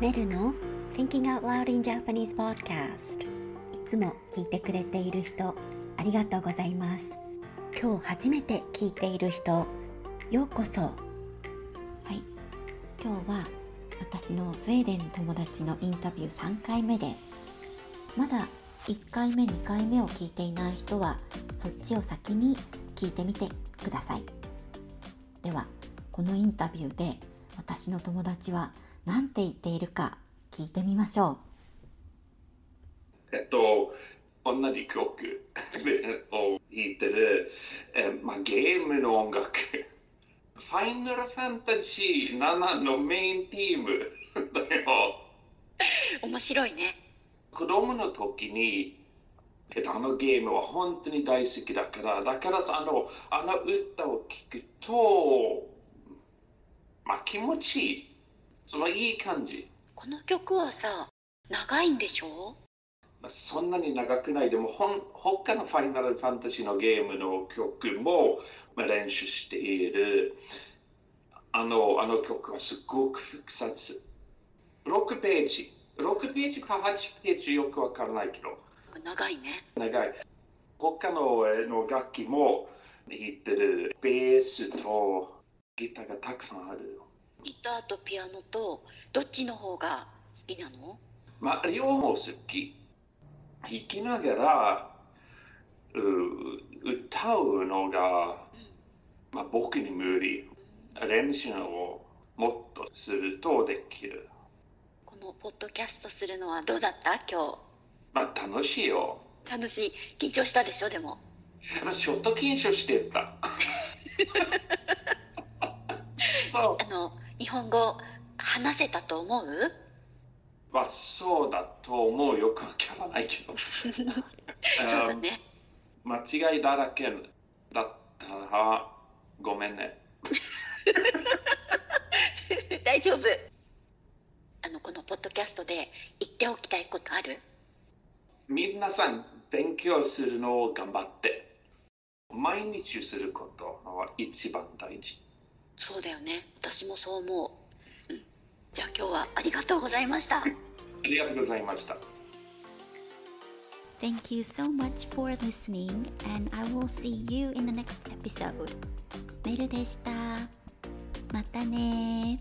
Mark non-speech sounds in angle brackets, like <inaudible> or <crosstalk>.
メルの Thinking Out Loud in Japanese Podcast いつも聞いてくれている人ありがとうございます。今日初めて聞いている人ようこそ。はい。今日は私のスウェーデンの友達のインタビュー3回目です。まだ1回目2回目を聞いていない人はそっちを先に聞いてみてください。ではこのインタビューで私の友達は何て言っているか聞いてみましょう。えっと、同じ曲を <laughs> 弾いてる、えまあ、ゲームの音楽。ファイナルファンタジー7のメインティームだよ。面白いね。子供の時に、あのゲームは本当に大好きだから、だからあのあの歌を聴くと、まあ気持ちいい。そのいい感じ。この曲はさ、長いんでしょ？そんなに長くない。でもほん他のファイナルファンタジーのゲームの曲も、まあ、練習している。あのあの曲はすごく複雑。6ページ。6ページか8ページよくわからないけど。長いね。長い。他のの楽器も弾いてるベースとギターがたくさんあるギターとピアノとどっちの方が好きなの？まあ両方好き。弾きながら歌うのが、まあ、僕に無理。練習をもっとするとできる。このポッドキャストするのはどうだった？今日。まあ楽しいよ。楽しい。緊張したでしょ？でもちょっと緊張してた。<laughs> そう。あの日本語話せたと思う？まあそうだと思うよ。くわからないけど。<laughs> そうだね。間違いだらけだったらごめんね。<laughs> 大丈夫。あのこのポッドキャストで言っておきたいことある？皆さん勉強するのを頑張って。毎日することは一番大事そうだよね私もそう思う、うん、じゃあ今日はありがとうございましたありがとうございました Thank you so much for listening and I will see you in the next episode メルでしたまたね